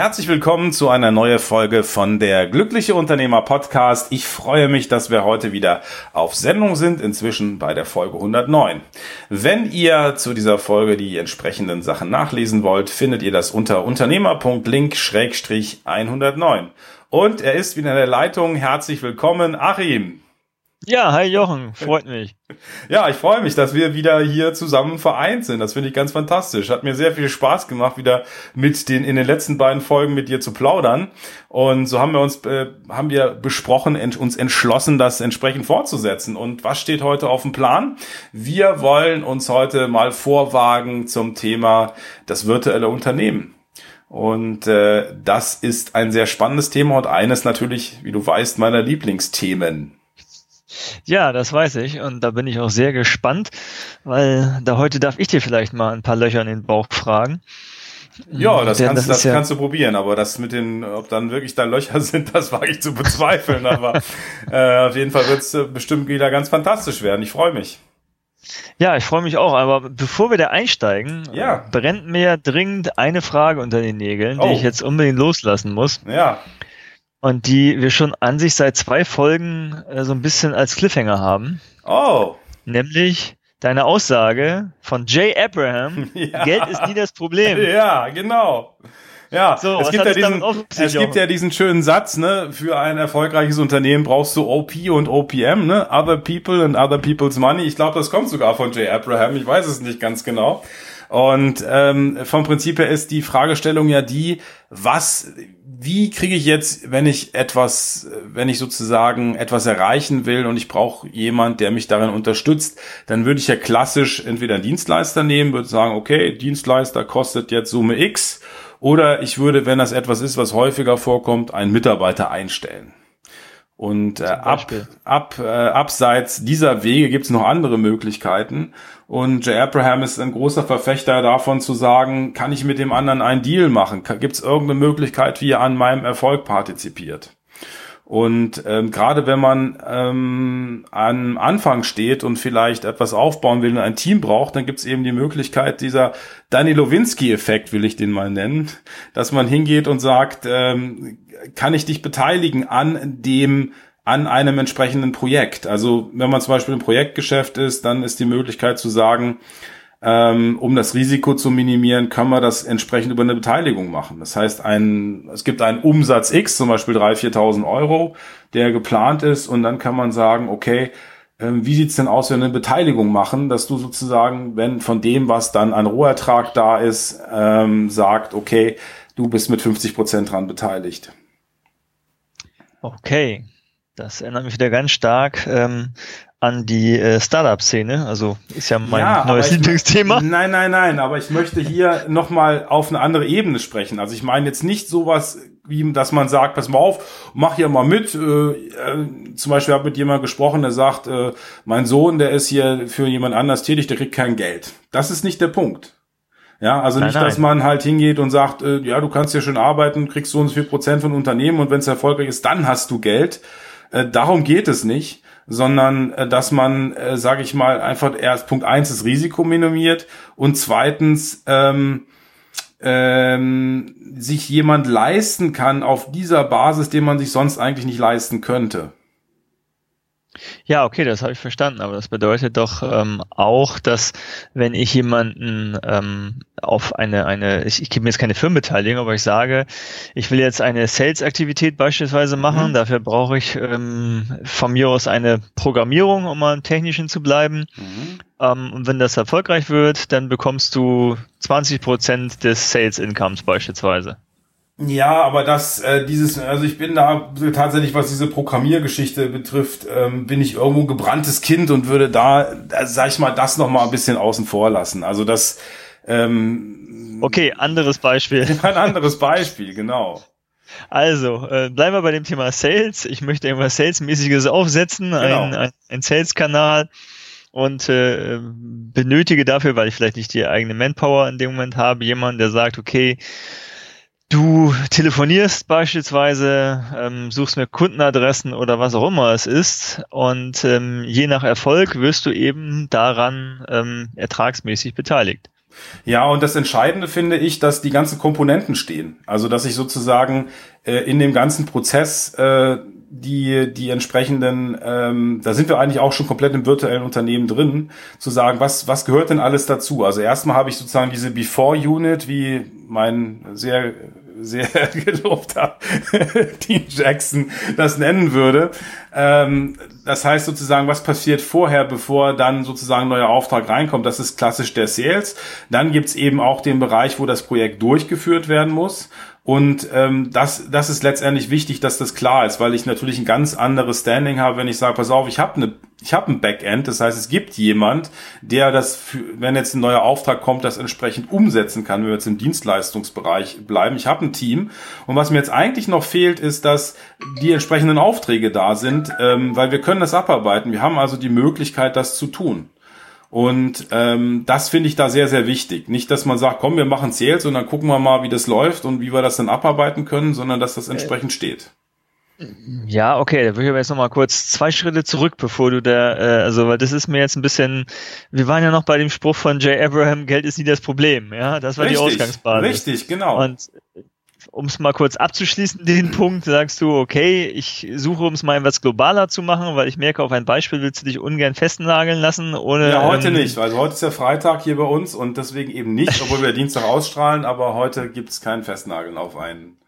Herzlich willkommen zu einer neuen Folge von der Glückliche Unternehmer Podcast. Ich freue mich, dass wir heute wieder auf Sendung sind, inzwischen bei der Folge 109. Wenn ihr zu dieser Folge die entsprechenden Sachen nachlesen wollt, findet ihr das unter unternehmer.link-109. Und er ist wieder in der Leitung. Herzlich willkommen, Achim. Ja, hi Jochen, freut mich. Ja, ich freue mich, dass wir wieder hier zusammen vereint sind. Das finde ich ganz fantastisch. Hat mir sehr viel Spaß gemacht, wieder mit den in den letzten beiden Folgen mit dir zu plaudern. Und so haben wir uns äh, haben wir besprochen, ent, uns entschlossen, das entsprechend fortzusetzen. Und was steht heute auf dem Plan? Wir wollen uns heute mal vorwagen zum Thema das virtuelle Unternehmen. Und äh, das ist ein sehr spannendes Thema und eines natürlich, wie du weißt, meiner Lieblingsthemen. Ja, das weiß ich und da bin ich auch sehr gespannt, weil da heute darf ich dir vielleicht mal ein paar Löcher in den Bauch fragen. Ja, das, kannst, das, das ja kannst du probieren, aber das mit den, ob dann wirklich da Löcher sind, das wage ich zu bezweifeln. aber äh, auf jeden Fall wird es äh, bestimmt wieder ganz fantastisch werden. Ich freue mich. Ja, ich freue mich auch, aber bevor wir da einsteigen, ja. brennt mir dringend eine Frage unter den Nägeln, oh. die ich jetzt unbedingt loslassen muss. Ja und die wir schon an sich seit zwei Folgen äh, so ein bisschen als Cliffhanger haben. Oh. Nämlich deine Aussage von Jay Abraham, ja. Geld ist nie das Problem. Ja, genau. Ja, so, es, gibt ja, diesen, es gibt ja diesen schönen Satz, ne, für ein erfolgreiches Unternehmen brauchst du OP und OPM, ne, Other People and Other People's Money. Ich glaube, das kommt sogar von Jay Abraham, ich weiß es nicht ganz genau. Und ähm, vom Prinzip her ist die Fragestellung ja die, was, wie kriege ich jetzt, wenn ich etwas, wenn ich sozusagen etwas erreichen will und ich brauche jemand, der mich darin unterstützt, dann würde ich ja klassisch entweder einen Dienstleister nehmen, würde sagen, okay, Dienstleister kostet jetzt Summe X, oder ich würde, wenn das etwas ist, was häufiger vorkommt, einen Mitarbeiter einstellen. Und äh, ab, ab, äh, abseits dieser Wege gibt es noch andere Möglichkeiten. Und Jay Abraham ist ein großer Verfechter davon zu sagen, kann ich mit dem anderen einen Deal machen? Gibt es irgendeine Möglichkeit, wie er an meinem Erfolg partizipiert? Und ähm, gerade wenn man ähm, am Anfang steht und vielleicht etwas aufbauen will und ein Team braucht, dann gibt es eben die Möglichkeit, dieser Danny Lowinski-Effekt, will ich den mal nennen, dass man hingeht und sagt, ähm, kann ich dich beteiligen an dem an einem entsprechenden Projekt. Also wenn man zum Beispiel im Projektgeschäft ist, dann ist die Möglichkeit zu sagen, ähm, um das Risiko zu minimieren, können wir das entsprechend über eine Beteiligung machen. Das heißt, ein, es gibt einen Umsatz X, zum Beispiel 3.000, 4.000 Euro, der geplant ist und dann kann man sagen, okay, ähm, wie sieht's denn aus, wenn wir eine Beteiligung machen, dass du sozusagen, wenn von dem, was dann an Rohertrag da ist, ähm, sagt, okay, du bist mit 50 Prozent dran beteiligt. Okay, das erinnert mich wieder ganz stark ähm, an die äh, Startup-Szene. Also ist ja mein ja, neues Lieblingsthema. Nein, nein, nein, aber ich möchte hier nochmal auf eine andere Ebene sprechen. Also ich meine jetzt nicht sowas, wie dass man sagt, pass mal auf, mach hier mal mit. Äh, äh, zum Beispiel habe mit jemandem gesprochen, der sagt, äh, mein Sohn, der ist hier für jemand anders tätig, der kriegt kein Geld. Das ist nicht der Punkt. Ja, also nein, nicht, nein. dass man halt hingeht und sagt, äh, ja, du kannst ja schön arbeiten, kriegst so und so viel Prozent von Unternehmen und wenn es erfolgreich ist, dann hast du Geld. Äh, darum geht es nicht sondern äh, dass man, äh, sage ich mal, einfach erst Punkt eins das Risiko minimiert und zweitens ähm, ähm, sich jemand leisten kann auf dieser Basis, den man sich sonst eigentlich nicht leisten könnte. Ja, okay, das habe ich verstanden, aber das bedeutet doch ähm, auch, dass wenn ich jemanden ähm, auf eine, eine ich, ich gebe mir jetzt keine Firmenbeteiligung, aber ich sage, ich will jetzt eine Sales-Aktivität beispielsweise machen, mhm. dafür brauche ich ähm, von mir aus eine Programmierung, um mal im Technischen zu bleiben. Mhm. Ähm, und wenn das erfolgreich wird, dann bekommst du 20 Prozent des Sales-Incomes beispielsweise. Ja, aber das, äh, dieses, also ich bin da tatsächlich, was diese Programmiergeschichte betrifft, ähm, bin ich irgendwo ein gebranntes Kind und würde da, da sag ich mal, das noch mal ein bisschen außen vor lassen. Also das. Ähm, okay, anderes Beispiel. Ein anderes Beispiel, genau. Also, äh, bleiben wir bei dem Thema Sales. Ich möchte irgendwas Salesmäßiges aufsetzen, genau. ein, ein, ein Sales-Kanal. und äh, benötige dafür, weil ich vielleicht nicht die eigene Manpower in dem Moment habe, jemanden, der sagt, okay, du telefonierst beispielsweise, ähm, suchst mir Kundenadressen oder was auch immer es ist und ähm, je nach Erfolg wirst du eben daran ähm, ertragsmäßig beteiligt. Ja, und das Entscheidende finde ich, dass die ganzen Komponenten stehen. Also, dass ich sozusagen äh, in dem ganzen Prozess äh, die, die entsprechenden, ähm, da sind wir eigentlich auch schon komplett im virtuellen Unternehmen drin, zu sagen, was, was gehört denn alles dazu? Also erstmal habe ich sozusagen diese Before-Unit, wie mein sehr sehr gelobter Dean Jackson das nennen würde. Ähm, das heißt sozusagen, was passiert vorher, bevor dann sozusagen ein neuer Auftrag reinkommt. Das ist klassisch der Sales. Dann gibt's eben auch den Bereich, wo das Projekt durchgeführt werden muss. Und ähm, das, das ist letztendlich wichtig, dass das klar ist, weil ich natürlich ein ganz anderes Standing habe, wenn ich sage, pass auf, ich habe eine ich habe ein Backend, das heißt, es gibt jemand, der das, für, wenn jetzt ein neuer Auftrag kommt, das entsprechend umsetzen kann, wenn wir jetzt im Dienstleistungsbereich bleiben. Ich habe ein Team und was mir jetzt eigentlich noch fehlt, ist, dass die entsprechenden Aufträge da sind, ähm, weil wir können das abarbeiten. Wir haben also die Möglichkeit, das zu tun. Und ähm, das finde ich da sehr, sehr wichtig. Nicht, dass man sagt, komm, wir machen Sales und dann gucken wir mal, wie das läuft und wie wir das dann abarbeiten können, sondern dass das entsprechend steht. Ja, okay, da würde ich aber jetzt nochmal kurz zwei Schritte zurück, bevor du da, äh, also, weil das ist mir jetzt ein bisschen, wir waren ja noch bei dem Spruch von Jay Abraham, Geld ist nie das Problem, ja, das war richtig, die Ausgangsbasis. Richtig, genau. Und um es mal kurz abzuschließen, den Punkt, sagst du, okay, ich suche, um es mal etwas globaler zu machen, weil ich merke, auf ein Beispiel willst du dich ungern festnageln lassen, ohne. Ja, heute ähm, nicht, also heute ist ja Freitag hier bei uns und deswegen eben nicht, obwohl wir Dienstag ausstrahlen, aber heute gibt es kein Festnageln auf einen.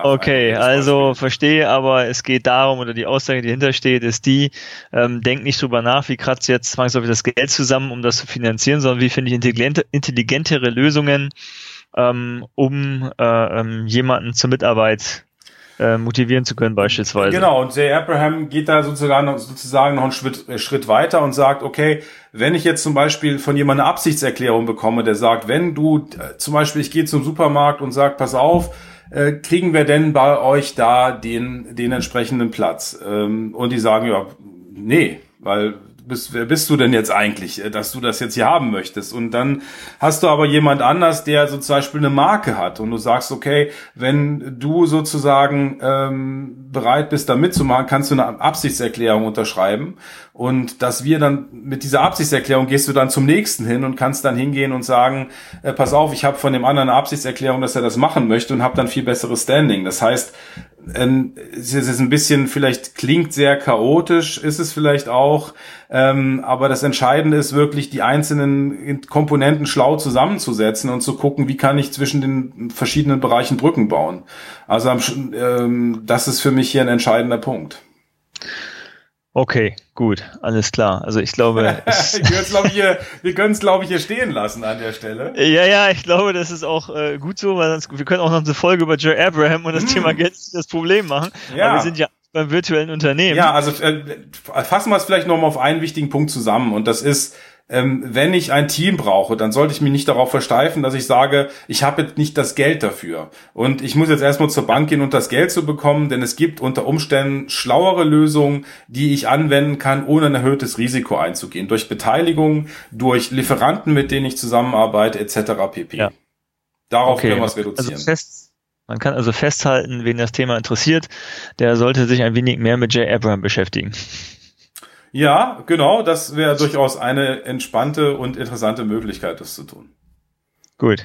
Okay, also verstehe, aber es geht darum, oder die Aussage, die dahinter steht, ist die, ähm, denk nicht drüber nach, wie kratzt jetzt zwangsläufig das Geld zusammen, um das zu finanzieren, sondern wie finde ich intelligente, intelligentere Lösungen, ähm, um äh, ähm, jemanden zur Mitarbeit äh, motivieren zu können beispielsweise. Genau, und Jay Abraham geht da sozusagen, sozusagen noch einen Schritt, äh, Schritt weiter und sagt, okay, wenn ich jetzt zum Beispiel von jemandem eine Absichtserklärung bekomme, der sagt, wenn du, äh, zum Beispiel, ich gehe zum Supermarkt und sag, pass auf, äh, kriegen wir denn bei euch da den, den entsprechenden Platz? Ähm, und die sagen, ja, nee, weil bist, wer bist du denn jetzt eigentlich, äh, dass du das jetzt hier haben möchtest? Und dann hast du aber jemand anders, der so zum Beispiel eine Marke hat und du sagst, okay, wenn du sozusagen ähm, bereit bist, da mitzumachen, kannst du eine Absichtserklärung unterschreiben. Und dass wir dann mit dieser Absichtserklärung gehst du dann zum nächsten hin und kannst dann hingehen und sagen, äh, pass auf, ich habe von dem anderen eine Absichtserklärung, dass er das machen möchte und habe dann viel besseres Standing. Das heißt, ähm, es ist ein bisschen, vielleicht klingt sehr chaotisch, ist es vielleicht auch, ähm, aber das Entscheidende ist wirklich, die einzelnen Komponenten schlau zusammenzusetzen und zu gucken, wie kann ich zwischen den verschiedenen Bereichen Brücken bauen. Also ähm, das ist für mich hier ein entscheidender Punkt. Okay, gut, alles klar. Also ich glaube, wir können es glaube ich hier stehen lassen an der Stelle. Ja, ja, ich glaube, das ist auch äh, gut so, weil sonst, wir können auch noch eine Folge über Joe Abraham und das mm. Thema Geld das Problem machen. Ja. Aber wir sind ja beim virtuellen Unternehmen. Ja, also äh, fassen wir es vielleicht noch mal auf einen wichtigen Punkt zusammen und das ist ähm, wenn ich ein Team brauche, dann sollte ich mich nicht darauf versteifen, dass ich sage, ich habe jetzt nicht das Geld dafür. Und ich muss jetzt erstmal zur Bank gehen und das Geld zu bekommen, denn es gibt unter Umständen schlauere Lösungen, die ich anwenden kann, ohne ein erhöhtes Risiko einzugehen. Durch Beteiligung, durch Lieferanten, mit denen ich zusammenarbeite, etc. pp. Ja. Darauf okay. können wir es reduzieren. Also fest, man kann also festhalten, wen das Thema interessiert, der sollte sich ein wenig mehr mit Jay Abraham beschäftigen. Ja, genau, das wäre durchaus eine entspannte und interessante Möglichkeit, das zu tun. Gut.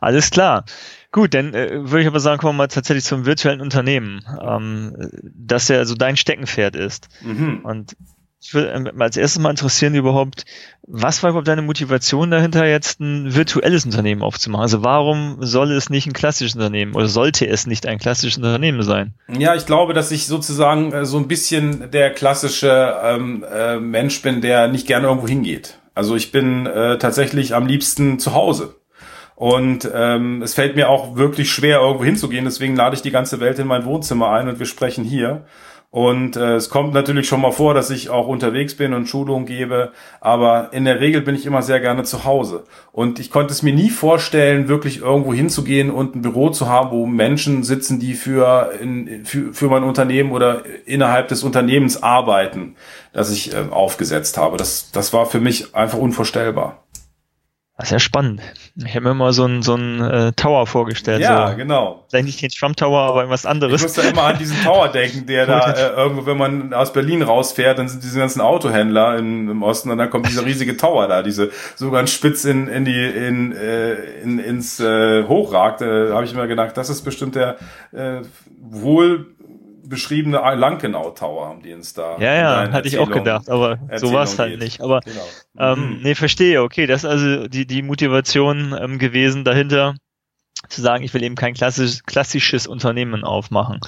Alles klar. Gut, dann äh, würde ich aber sagen, kommen wir mal tatsächlich zum virtuellen Unternehmen, ähm, das ja also dein Steckenpferd ist. Mhm. Und ich würde ähm, als erstes mal interessieren überhaupt, was war überhaupt deine Motivation dahinter, jetzt ein virtuelles Unternehmen aufzumachen? Also warum soll es nicht ein klassisches Unternehmen oder sollte es nicht ein klassisches Unternehmen sein? Ja, ich glaube, dass ich sozusagen äh, so ein bisschen der klassische ähm, äh, Mensch bin, der nicht gerne irgendwo hingeht. Also ich bin äh, tatsächlich am liebsten zu Hause. Und ähm, es fällt mir auch wirklich schwer, irgendwo hinzugehen. Deswegen lade ich die ganze Welt in mein Wohnzimmer ein und wir sprechen hier. Und äh, es kommt natürlich schon mal vor, dass ich auch unterwegs bin und Schulung gebe, aber in der Regel bin ich immer sehr gerne zu Hause. Und ich konnte es mir nie vorstellen, wirklich irgendwo hinzugehen und ein Büro zu haben, wo Menschen sitzen, die für, in, für, für mein Unternehmen oder innerhalb des Unternehmens arbeiten, das ich äh, aufgesetzt habe. Das, das war für mich einfach unvorstellbar. Das ist ja spannend. Ich habe mir mal so einen so einen, äh, Tower vorgestellt. Ja, so. genau. Vielleicht nicht den Trump Tower, aber irgendwas anderes. Ich muss da immer an diesen Tower denken, der da äh, irgendwo, wenn man aus Berlin rausfährt, dann sind diese ganzen Autohändler in, im Osten und dann kommt dieser riesige Tower da, diese so ganz spitz in, in die in, äh, in ins äh, hochragt. Äh, habe ich mir gedacht, das ist bestimmt der äh, wohl beschriebene Lankenau Tower haben die uns da. Ja, ja, hatte ich auch gedacht, aber so war es halt geht. nicht. Aber genau. ähm, mhm. nee, verstehe, okay, das ist also die, die Motivation ähm, gewesen dahinter, zu sagen, ich will eben kein klassisch, klassisches Unternehmen aufmachen,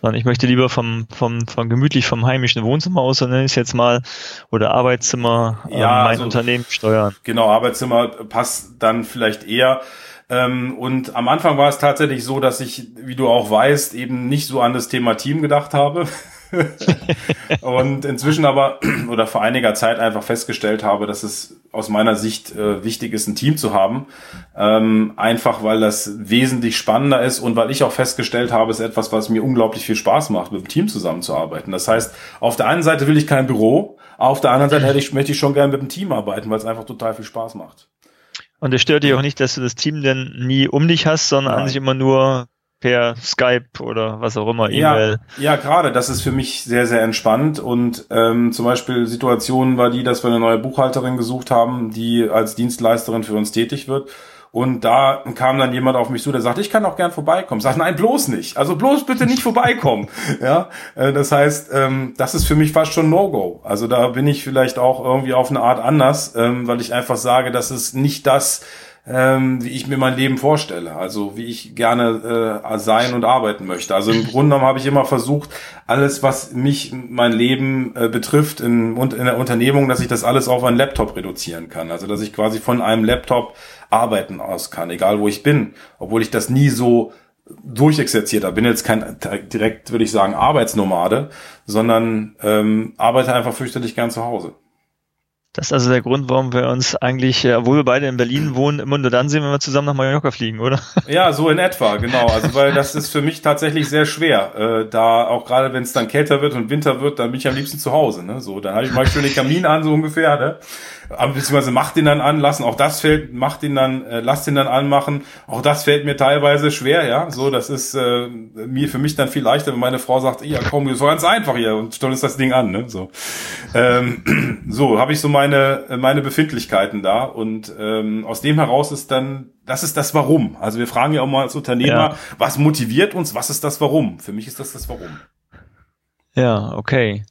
sondern ich möchte lieber vom, vom, vom gemütlich vom heimischen Wohnzimmer aus, so nenne ich es jetzt mal, oder Arbeitszimmer ähm, ja, mein also, Unternehmen steuern. Genau, Arbeitszimmer passt dann vielleicht eher ähm, und am Anfang war es tatsächlich so, dass ich, wie du auch weißt, eben nicht so an das Thema Team gedacht habe. und inzwischen aber oder vor einiger Zeit einfach festgestellt habe, dass es aus meiner Sicht äh, wichtig ist, ein Team zu haben. Ähm, einfach weil das wesentlich spannender ist und weil ich auch festgestellt habe, es ist etwas, was mir unglaublich viel Spaß macht, mit dem Team zusammenzuarbeiten. Das heißt, auf der einen Seite will ich kein Büro, auf der anderen Seite hätte ich, möchte ich schon gerne mit dem Team arbeiten, weil es einfach total viel Spaß macht. Und es stört dich auch nicht, dass du das Team denn nie um dich hast, sondern Nein. an sich immer nur per Skype oder was auch immer, E-Mail. Ja, ja gerade, das ist für mich sehr, sehr entspannt. Und ähm, zum Beispiel Situationen war die, dass wir eine neue Buchhalterin gesucht haben, die als Dienstleisterin für uns tätig wird. Und da kam dann jemand auf mich zu, der sagte, ich kann auch gern vorbeikommen. Sag, nein, bloß nicht. Also bloß bitte nicht vorbeikommen. ja, äh, das heißt, ähm, das ist für mich fast schon No-Go. Also da bin ich vielleicht auch irgendwie auf eine Art anders, ähm, weil ich einfach sage, das ist nicht das, ähm, wie ich mir mein Leben vorstelle, also wie ich gerne äh, sein und arbeiten möchte. Also im Grunde genommen habe ich immer versucht, alles, was mich, mein Leben äh, betrifft in der Unternehmung, dass ich das alles auf einen Laptop reduzieren kann. Also dass ich quasi von einem Laptop arbeiten aus kann, egal wo ich bin, obwohl ich das nie so durchexerziert habe. Bin jetzt kein direkt, würde ich sagen, Arbeitsnomade, sondern ähm, arbeite einfach fürchterlich gern zu Hause. Das ist also der Grund, warum wir uns eigentlich, äh, obwohl wir beide in Berlin wohnen, immer nur dann sehen, wenn wir zusammen nach Mallorca fliegen, oder? Ja, so in etwa, genau. Also weil das ist für mich tatsächlich sehr schwer. Äh, da auch gerade wenn es dann kälter wird und Winter wird, dann bin ich am liebsten zu Hause. Ne? So, dann habe ich mal schön den Kamin an, so ungefähr. Ne? Aber beziehungsweise macht den dann anlassen. Auch das fällt, macht den dann, äh, lasst den dann anmachen. Auch das fällt mir teilweise schwer, ja. So, das ist äh, mir für mich dann viel leichter, wenn meine Frau sagt, ja komm, ist doch ganz einfach hier und stell uns das Ding an. Ne? So, ähm, so habe ich so meine, meine Befindlichkeiten da. Und ähm, aus dem heraus ist dann, das ist das Warum. Also wir fragen ja auch mal als Unternehmer, ja. was motiviert uns, was ist das Warum? Für mich ist das das Warum. Ja, okay.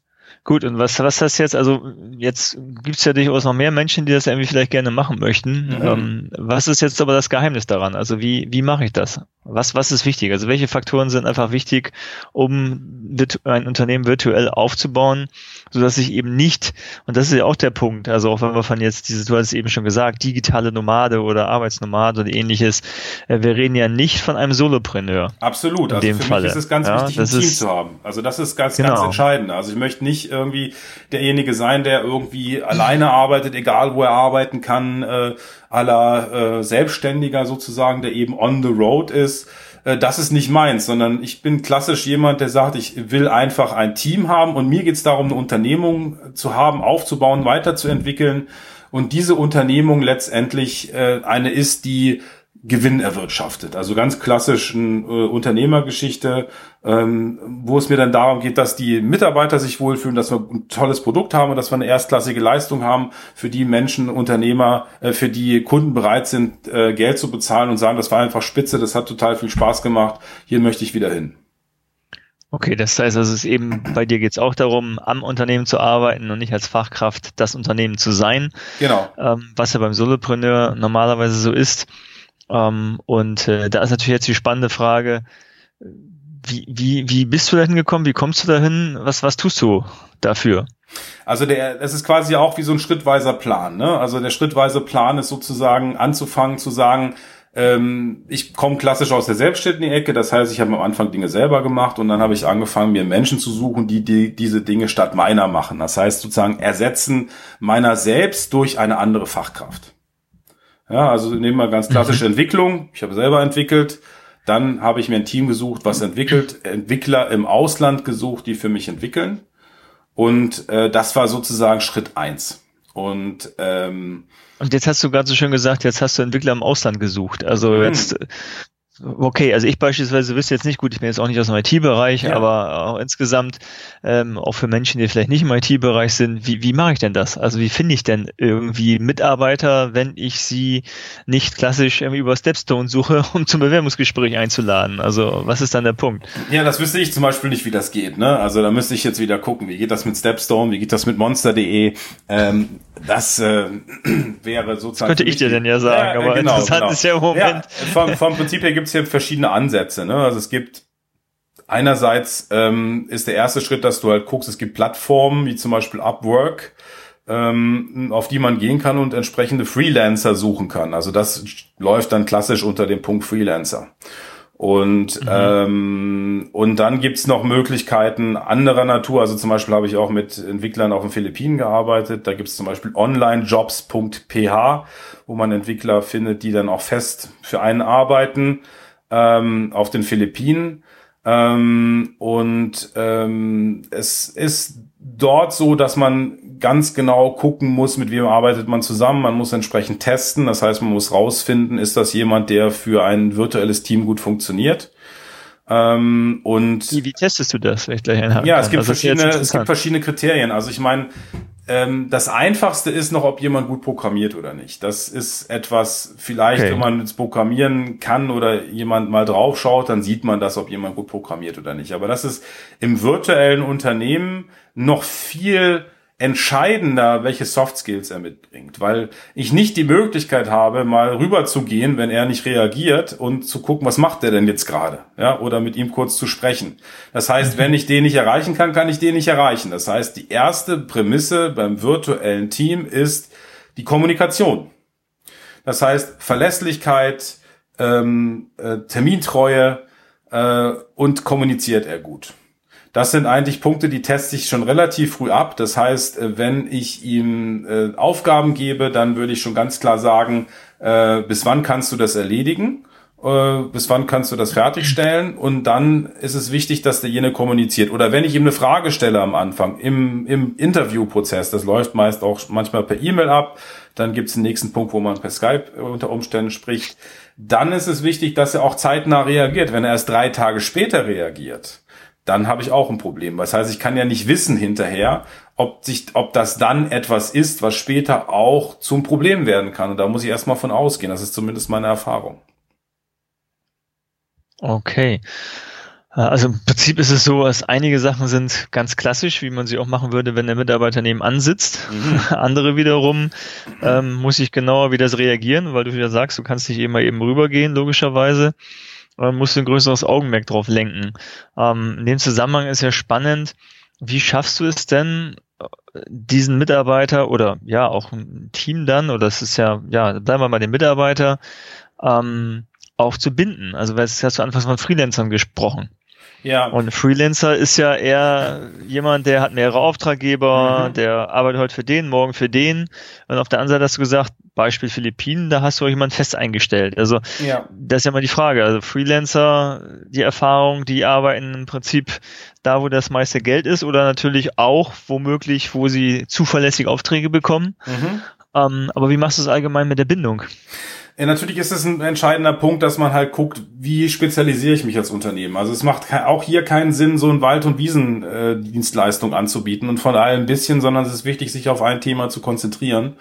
Gut, und was, was das jetzt, also jetzt gibt's ja durchaus noch mehr Menschen, die das irgendwie vielleicht gerne machen möchten. Mhm. Ähm, was ist jetzt aber das Geheimnis daran? Also wie, wie mache ich das? Was, was ist wichtig? Also welche Faktoren sind einfach wichtig, um ein Unternehmen virtuell aufzubauen, so dass ich eben nicht, und das ist ja auch der Punkt, also auch wenn wir von jetzt diese, du hast es eben schon gesagt, digitale Nomade oder Arbeitsnomade oder ähnliches, äh, wir reden ja nicht von einem Solopreneur. Absolut. also für Falle. mich ist es ganz ja, wichtig, ein Team ist, zu haben. Also das ist ganz, genau. ganz entscheidend. Also ich möchte nicht irgendwie derjenige sein, der irgendwie alleine arbeitet, egal wo er arbeiten kann, äh, aller äh, Selbstständiger sozusagen, der eben on the road ist. Äh, das ist nicht meins, sondern ich bin klassisch jemand, der sagt, ich will einfach ein Team haben und mir geht es darum, eine Unternehmung zu haben, aufzubauen, weiterzuentwickeln und diese Unternehmung letztendlich äh, eine ist, die Gewinn erwirtschaftet. Also ganz klassisch eine äh, Unternehmergeschichte, ähm, wo es mir dann darum geht, dass die Mitarbeiter sich wohlfühlen, dass wir ein tolles Produkt haben und dass wir eine erstklassige Leistung haben, für die Menschen, Unternehmer, äh, für die Kunden bereit sind, äh, Geld zu bezahlen und sagen, das war einfach spitze, das hat total viel Spaß gemacht, hier möchte ich wieder hin. Okay, das heißt, also es ist eben, bei dir geht es auch darum, am Unternehmen zu arbeiten und nicht als Fachkraft das Unternehmen zu sein. Genau. Ähm, was ja beim Solopreneur normalerweise so ist. Ähm, und äh, da ist natürlich jetzt die spannende Frage, wie, wie, wie bist du da hingekommen? Wie kommst du dahin? Was, was tust du dafür? Also der, das ist quasi auch wie so ein schrittweiser Plan. Ne? Also der schrittweise Plan ist sozusagen anzufangen zu sagen, ähm, ich komme klassisch aus der selbstständigen Ecke, das heißt, ich habe am Anfang Dinge selber gemacht und dann habe ich angefangen, mir Menschen zu suchen, die, die diese Dinge statt meiner machen. Das heißt sozusagen Ersetzen meiner selbst durch eine andere Fachkraft. Ja, also nehmen wir ganz klassische mhm. Entwicklung. Ich habe selber entwickelt. Dann habe ich mir ein Team gesucht, was entwickelt, Entwickler im Ausland gesucht, die für mich entwickeln. Und äh, das war sozusagen Schritt eins. Und ähm, und jetzt hast du gerade so schön gesagt, jetzt hast du Entwickler im Ausland gesucht. Also hm. jetzt Okay, also ich beispielsweise wüsste jetzt nicht, gut, ich bin jetzt auch nicht aus dem IT-Bereich, ja. aber auch insgesamt, ähm, auch für Menschen, die vielleicht nicht im IT-Bereich sind, wie, wie mache ich denn das? Also wie finde ich denn irgendwie Mitarbeiter, wenn ich sie nicht klassisch irgendwie über Stepstone suche, um zum Bewerbungsgespräch einzuladen? Also was ist dann der Punkt? Ja, das wüsste ich zum Beispiel nicht, wie das geht. Ne? Also da müsste ich jetzt wieder gucken, wie geht das mit Stepstone, wie geht das mit Monster.de. Ähm, das äh, wäre sozusagen. Das könnte ich dir denn ja sagen, ja, aber genau, interessant genau. ist ja im Moment. Ja, vom, vom Prinzip her gibt es hier verschiedene Ansätze. Ne? Also es gibt einerseits ähm, ist der erste Schritt, dass du halt guckst, es gibt Plattformen wie zum Beispiel Upwork, ähm, auf die man gehen kann und entsprechende Freelancer suchen kann. Also das läuft dann klassisch unter dem Punkt Freelancer. Und, mhm. ähm, und dann gibt's noch Möglichkeiten anderer Natur. Also zum Beispiel habe ich auch mit Entwicklern auf den Philippinen gearbeitet. Da gibt's zum Beispiel onlinejobs.ph, wo man Entwickler findet, die dann auch fest für einen arbeiten ähm, auf den Philippinen. Ähm, und ähm, es ist dort so, dass man ganz genau gucken muss, mit wem arbeitet man zusammen. Man muss entsprechend testen. Das heißt, man muss rausfinden, ist das jemand, der für ein virtuelles Team gut funktioniert. Ähm, und wie, wie testest du das? Wenn gleich ja, es gibt also verschiedene, es gibt verschiedene Kriterien. Also ich meine, das Einfachste ist noch, ob jemand gut programmiert oder nicht. Das ist etwas, vielleicht, okay. wenn man es programmieren kann oder jemand mal drauf schaut, dann sieht man das, ob jemand gut programmiert oder nicht. Aber das ist im virtuellen Unternehmen noch viel entscheidender, welche Soft Skills er mitbringt, weil ich nicht die Möglichkeit habe, mal rüber zu gehen, wenn er nicht reagiert und zu gucken, was macht er denn jetzt gerade, ja, oder mit ihm kurz zu sprechen. Das heißt, wenn ich den nicht erreichen kann, kann ich den nicht erreichen. Das heißt, die erste Prämisse beim virtuellen Team ist die Kommunikation. Das heißt, Verlässlichkeit, ähm, äh, Termintreue äh, und kommuniziert er gut. Das sind eigentlich Punkte, die teste ich schon relativ früh ab. Das heißt, äh, wenn ich ihm äh, Aufgaben gebe, dann würde ich schon ganz klar sagen, äh, bis wann kannst du das erledigen? Äh, bis wann kannst du das fertigstellen? Und dann ist es wichtig, dass derjenige kommuniziert. Oder wenn ich ihm eine Frage stelle am Anfang, im, im Interviewprozess, das läuft meist auch manchmal per E-Mail ab, dann gibt es den nächsten Punkt, wo man per Skype unter Umständen spricht. Dann ist es wichtig, dass er auch zeitnah reagiert. Wenn er erst drei Tage später reagiert, dann habe ich auch ein Problem. Das heißt, ich kann ja nicht wissen hinterher, ob sich, ob das dann etwas ist, was später auch zum Problem werden kann. Und da muss ich erstmal von ausgehen. Das ist zumindest meine Erfahrung. Okay. Äh, also im Prinzip ist es so, dass einige Sachen sind ganz klassisch, wie man sie auch machen würde, wenn der Mitarbeiter nebenan sitzt. Mhm. Andere wiederum ähm, muss ich genauer wie das reagieren, weil du wieder sagst, du kannst nicht immer eben rübergehen, logischerweise äh, musst du ein größeres Augenmerk drauf lenken. Ähm, in dem Zusammenhang ist ja spannend, wie schaffst du es denn, diesen Mitarbeiter oder ja auch ein Team dann, oder es ist ja, ja, bleiben wir mal den Mitarbeiter, ähm, auch zu binden. Also, weil es hast du anfangs von Freelancern gesprochen. Ja. Und Freelancer ist ja eher jemand, der hat mehrere Auftraggeber, mhm. der arbeitet heute für den, morgen für den. Und auf der anderen Seite hast du gesagt, Beispiel Philippinen, da hast du jemanden fest eingestellt. Also ja. das ist ja mal die Frage. Also Freelancer, die Erfahrung, die arbeiten im Prinzip da, wo das meiste Geld ist oder natürlich auch womöglich, wo sie zuverlässig Aufträge bekommen. Mhm. Ähm, aber wie machst du es allgemein mit der Bindung? Ja, natürlich ist es ein entscheidender Punkt, dass man halt guckt, wie spezialisiere ich mich als Unternehmen. Also es macht auch hier keinen Sinn, so ein Wald- und Wiesendienstleistung äh, anzubieten und von allem ein bisschen, sondern es ist wichtig, sich auf ein Thema zu konzentrieren.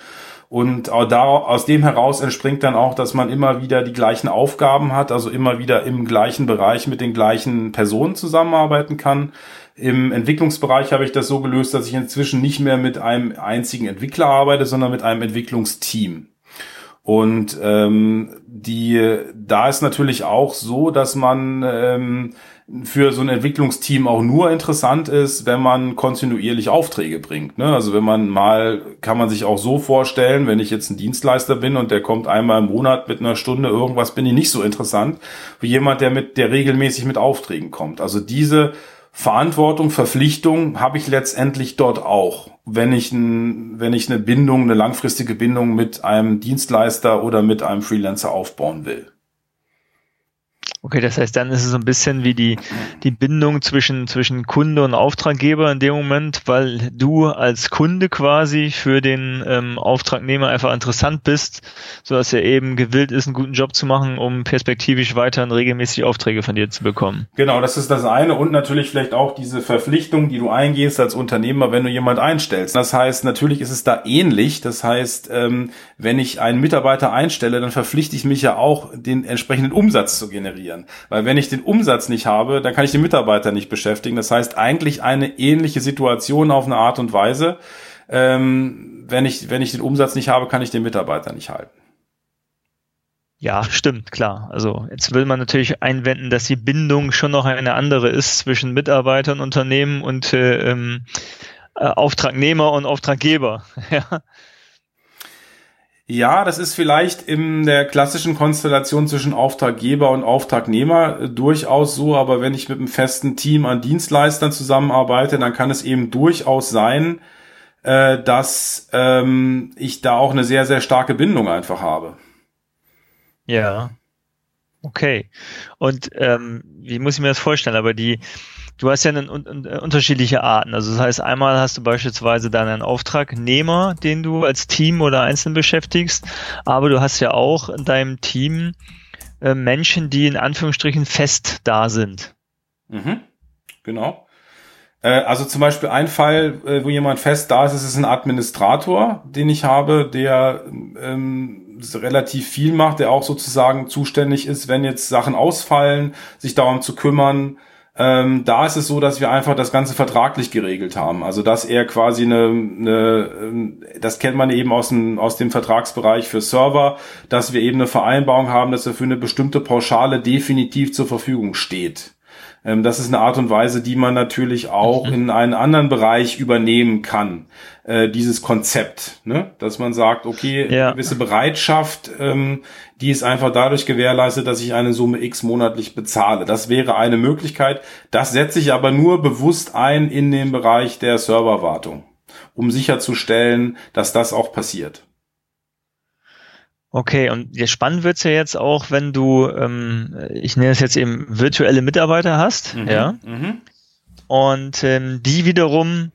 Und da, aus dem heraus entspringt dann auch, dass man immer wieder die gleichen Aufgaben hat, also immer wieder im gleichen Bereich mit den gleichen Personen zusammenarbeiten kann. Im Entwicklungsbereich habe ich das so gelöst, dass ich inzwischen nicht mehr mit einem einzigen Entwickler arbeite, sondern mit einem Entwicklungsteam. Und ähm, die, da ist natürlich auch so, dass man ähm, für so ein Entwicklungsteam auch nur interessant ist, wenn man kontinuierlich Aufträge bringt. Ne? Also wenn man mal, kann man sich auch so vorstellen, wenn ich jetzt ein Dienstleister bin und der kommt einmal im Monat mit einer Stunde irgendwas, bin ich nicht so interessant wie jemand, der mit, der regelmäßig mit Aufträgen kommt. Also diese Verantwortung, Verpflichtung habe ich letztendlich dort auch, wenn ich, ein, wenn ich eine Bindung, eine langfristige Bindung mit einem Dienstleister oder mit einem Freelancer aufbauen will. Okay, das heißt, dann ist es so ein bisschen wie die, die Bindung zwischen, zwischen Kunde und Auftraggeber in dem Moment, weil du als Kunde quasi für den ähm, Auftragnehmer einfach interessant bist, so dass er eben gewillt ist, einen guten Job zu machen, um perspektivisch weiterhin regelmäßig Aufträge von dir zu bekommen. Genau, das ist das eine und natürlich vielleicht auch diese Verpflichtung, die du eingehst als Unternehmer, wenn du jemand einstellst. Das heißt, natürlich ist es da ähnlich. Das heißt, ähm, wenn ich einen Mitarbeiter einstelle, dann verpflichte ich mich ja auch, den entsprechenden Umsatz zu generieren generieren. Weil wenn ich den Umsatz nicht habe, dann kann ich den Mitarbeiter nicht beschäftigen. Das heißt eigentlich eine ähnliche Situation auf eine Art und Weise. Ähm, wenn ich, wenn ich den Umsatz nicht habe, kann ich den Mitarbeiter nicht halten. Ja, stimmt, klar. Also jetzt will man natürlich einwenden, dass die Bindung schon noch eine andere ist zwischen Mitarbeitern, Unternehmen und äh, ähm, äh, Auftragnehmer und Auftraggeber. ja. Ja, das ist vielleicht in der klassischen Konstellation zwischen Auftraggeber und Auftragnehmer äh, durchaus so, aber wenn ich mit einem festen Team an Dienstleistern zusammenarbeite, dann kann es eben durchaus sein, äh, dass ähm, ich da auch eine sehr, sehr starke Bindung einfach habe. Ja. Okay. Und ähm, wie muss ich mir das vorstellen? Aber die du hast ja einen, un, äh, unterschiedliche Arten. Also das heißt, einmal hast du beispielsweise dann einen Auftragnehmer, den du als Team oder einzeln beschäftigst, aber du hast ja auch in deinem Team äh, Menschen, die in Anführungsstrichen fest da sind. Mhm, genau. Äh, also zum Beispiel ein Fall, äh, wo jemand fest da ist, ist ein Administrator, den ich habe, der ähm, relativ viel macht, der auch sozusagen zuständig ist, wenn jetzt Sachen ausfallen, sich darum zu kümmern, ähm, da ist es so, dass wir einfach das Ganze vertraglich geregelt haben. Also dass er quasi eine, eine ähm, das kennt man eben aus dem, aus dem Vertragsbereich für Server, dass wir eben eine Vereinbarung haben, dass er für eine bestimmte Pauschale definitiv zur Verfügung steht. Ähm, das ist eine Art und Weise, die man natürlich auch mhm. in einen anderen Bereich übernehmen kann. Äh, dieses Konzept, ne? dass man sagt, okay, ja. gewisse Bereitschaft, ähm, die ist einfach dadurch gewährleistet, dass ich eine Summe X monatlich bezahle. Das wäre eine Möglichkeit. Das setze ich aber nur bewusst ein in den Bereich der Serverwartung, um sicherzustellen, dass das auch passiert. Okay, und spannend wird's ja jetzt auch, wenn du, ähm, ich nenne es jetzt eben virtuelle Mitarbeiter hast, mhm, ja, mhm. und ähm, die wiederum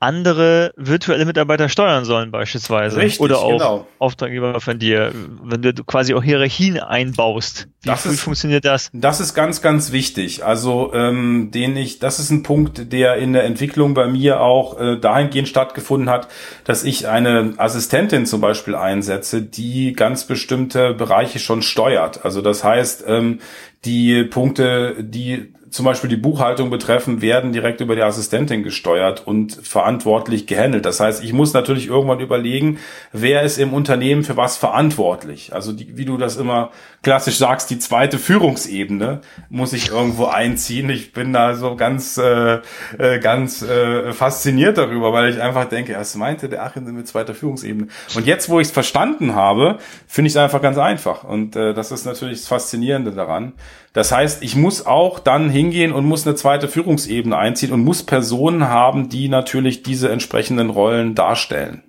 andere virtuelle Mitarbeiter steuern sollen beispielsweise. Richtig, Oder auch genau. Auftraggeber von dir, wenn du quasi auch Hierarchien einbaust. Wie das ist, funktioniert das? Das ist ganz, ganz wichtig. Also ähm, den ich, das ist ein Punkt, der in der Entwicklung bei mir auch äh, dahingehend stattgefunden hat, dass ich eine Assistentin zum Beispiel einsetze, die ganz bestimmte Bereiche schon steuert. Also das heißt, ähm, die Punkte, die zum Beispiel die Buchhaltung betreffen, werden direkt über die Assistentin gesteuert und verantwortlich gehandelt. Das heißt, ich muss natürlich irgendwann überlegen, wer ist im Unternehmen für was verantwortlich. Also die, wie du das immer klassisch sagst, die zweite Führungsebene muss ich irgendwo einziehen. Ich bin da so ganz, äh, äh, ganz äh, fasziniert darüber, weil ich einfach denke, was meinte der Achim mit zweiter Führungsebene? Und jetzt, wo ich es verstanden habe, finde ich es einfach ganz einfach. Und äh, das ist natürlich das Faszinierende daran. Das heißt, ich muss auch dann hingehen und muss eine zweite Führungsebene einziehen und muss Personen haben, die natürlich diese entsprechenden Rollen darstellen.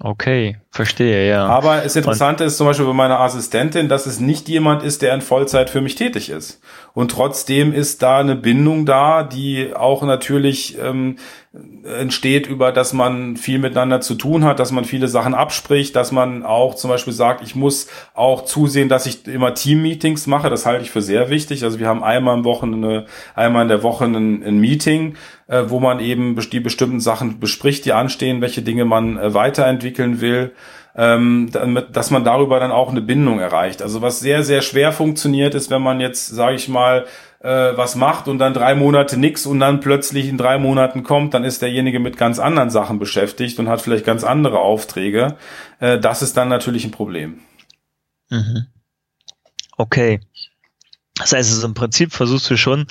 Okay, verstehe, ja. Aber das Interessante ist zum Beispiel bei meiner Assistentin, dass es nicht jemand ist, der in Vollzeit für mich tätig ist. Und trotzdem ist da eine Bindung da, die auch natürlich ähm, entsteht über, dass man viel miteinander zu tun hat, dass man viele Sachen abspricht, dass man auch zum Beispiel sagt, ich muss auch zusehen, dass ich immer Team-Meetings mache. Das halte ich für sehr wichtig. Also wir haben einmal im Wochenende, einmal in der Woche ein, ein Meeting, äh, wo man eben die bestimmten Sachen bespricht, die anstehen, welche Dinge man äh, weiterentwickeln will ähm, dass man darüber dann auch eine Bindung erreicht. Also was sehr, sehr schwer funktioniert, ist, wenn man jetzt, sage ich mal, äh, was macht und dann drei Monate nix und dann plötzlich in drei Monaten kommt, dann ist derjenige mit ganz anderen Sachen beschäftigt und hat vielleicht ganz andere Aufträge. Äh, das ist dann natürlich ein Problem. Mhm. Okay. Das heißt, also im Prinzip versuchst du schon,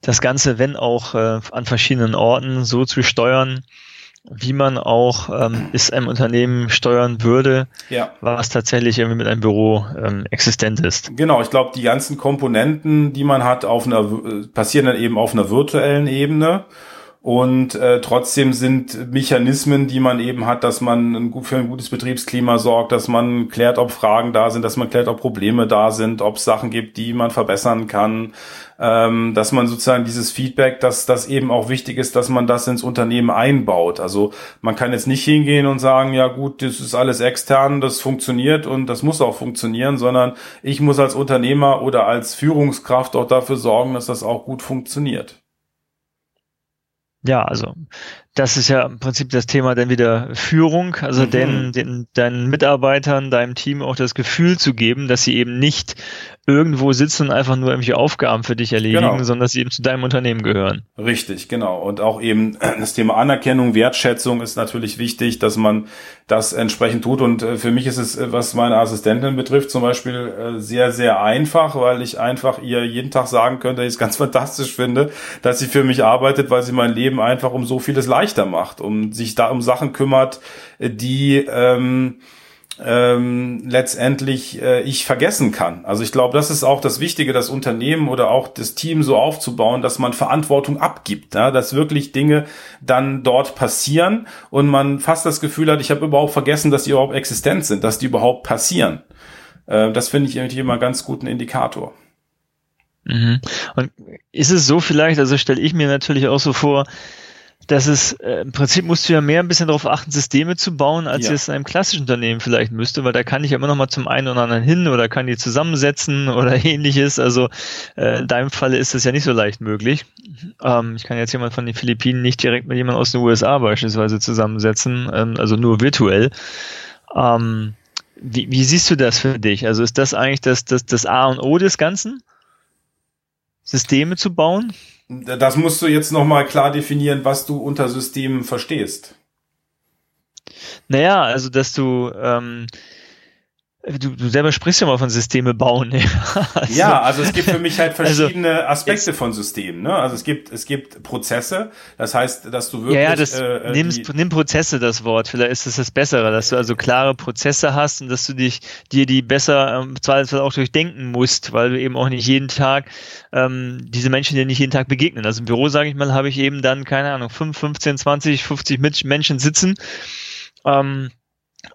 das Ganze, wenn auch äh, an verschiedenen Orten, so zu steuern, wie man auch ähm, ist einem Unternehmen steuern würde, ja. was tatsächlich irgendwie mit einem Büro ähm, existent ist. Genau, ich glaube, die ganzen Komponenten, die man hat, auf einer äh, passieren dann eben auf einer virtuellen Ebene. Und äh, trotzdem sind Mechanismen, die man eben hat, dass man ein, für ein gutes Betriebsklima sorgt, dass man klärt, ob Fragen da sind, dass man klärt, ob Probleme da sind, ob es Sachen gibt, die man verbessern kann, ähm, dass man sozusagen dieses Feedback, dass das eben auch wichtig ist, dass man das ins Unternehmen einbaut. Also man kann jetzt nicht hingehen und sagen, ja gut, das ist alles extern, das funktioniert und das muss auch funktionieren, sondern ich muss als Unternehmer oder als Führungskraft auch dafür sorgen, dass das auch gut funktioniert. Ja, also das ist ja im Prinzip das Thema dann wieder Führung, also mhm. den, den, deinen Mitarbeitern, deinem Team auch das Gefühl zu geben, dass sie eben nicht irgendwo sitzen und einfach nur irgendwelche Aufgaben für dich erledigen, genau. sondern dass sie eben zu deinem Unternehmen gehören. Richtig, genau. Und auch eben das Thema Anerkennung, Wertschätzung ist natürlich wichtig, dass man das entsprechend tut. Und äh, für mich ist es, äh, was meine Assistentin betrifft, zum Beispiel äh, sehr, sehr einfach, weil ich einfach ihr jeden Tag sagen könnte, dass ich es ganz fantastisch finde, dass sie für mich arbeitet, weil sie mein Leben einfach um so vieles leichter macht, um sich da um Sachen kümmert, die ähm, ähm, letztendlich äh, ich vergessen kann. Also ich glaube, das ist auch das Wichtige, das Unternehmen oder auch das Team so aufzubauen, dass man Verantwortung abgibt, ja? dass wirklich Dinge dann dort passieren und man fast das Gefühl hat, ich habe überhaupt vergessen, dass die überhaupt existent sind, dass die überhaupt passieren. Äh, das finde ich irgendwie immer ganz guten Indikator. Mhm. Und ist es so vielleicht, also stelle ich mir natürlich auch so vor, dass es äh, im Prinzip musst du ja mehr ein bisschen darauf achten, Systeme zu bauen, als ja. es in einem klassischen Unternehmen vielleicht müsste, weil da kann ich ja immer noch mal zum einen oder anderen hin oder kann die zusammensetzen oder ähnliches. Also äh, in deinem Falle ist das ja nicht so leicht möglich. Ähm, ich kann jetzt jemand von den Philippinen nicht direkt mit jemand aus den USA beispielsweise zusammensetzen, ähm, also nur virtuell. Ähm, wie, wie siehst du das für dich? Also ist das eigentlich das, das, das A und O des Ganzen? Systeme zu bauen? Das musst du jetzt nochmal klar definieren, was du unter Systemen verstehst. Naja, also dass du ähm, Du, du selber sprichst ja mal von Systeme bauen. also, ja, also es gibt für mich halt also verschiedene also, Aspekte jetzt, von Systemen. Ne? Also es gibt es gibt Prozesse. Das heißt, dass du wirklich ja, ja das, äh, äh nimmst, die, nimm Prozesse das Wort. Vielleicht ist es das, das Bessere, dass du also klare Prozesse hast und dass du dich dir die besser ähm, zwar auch durchdenken musst, weil du eben auch nicht jeden Tag ähm, diese Menschen dir nicht jeden Tag begegnen. Also im Büro sage ich mal, habe ich eben dann keine Ahnung 5, 15, 20, 50 Menschen sitzen. Ähm,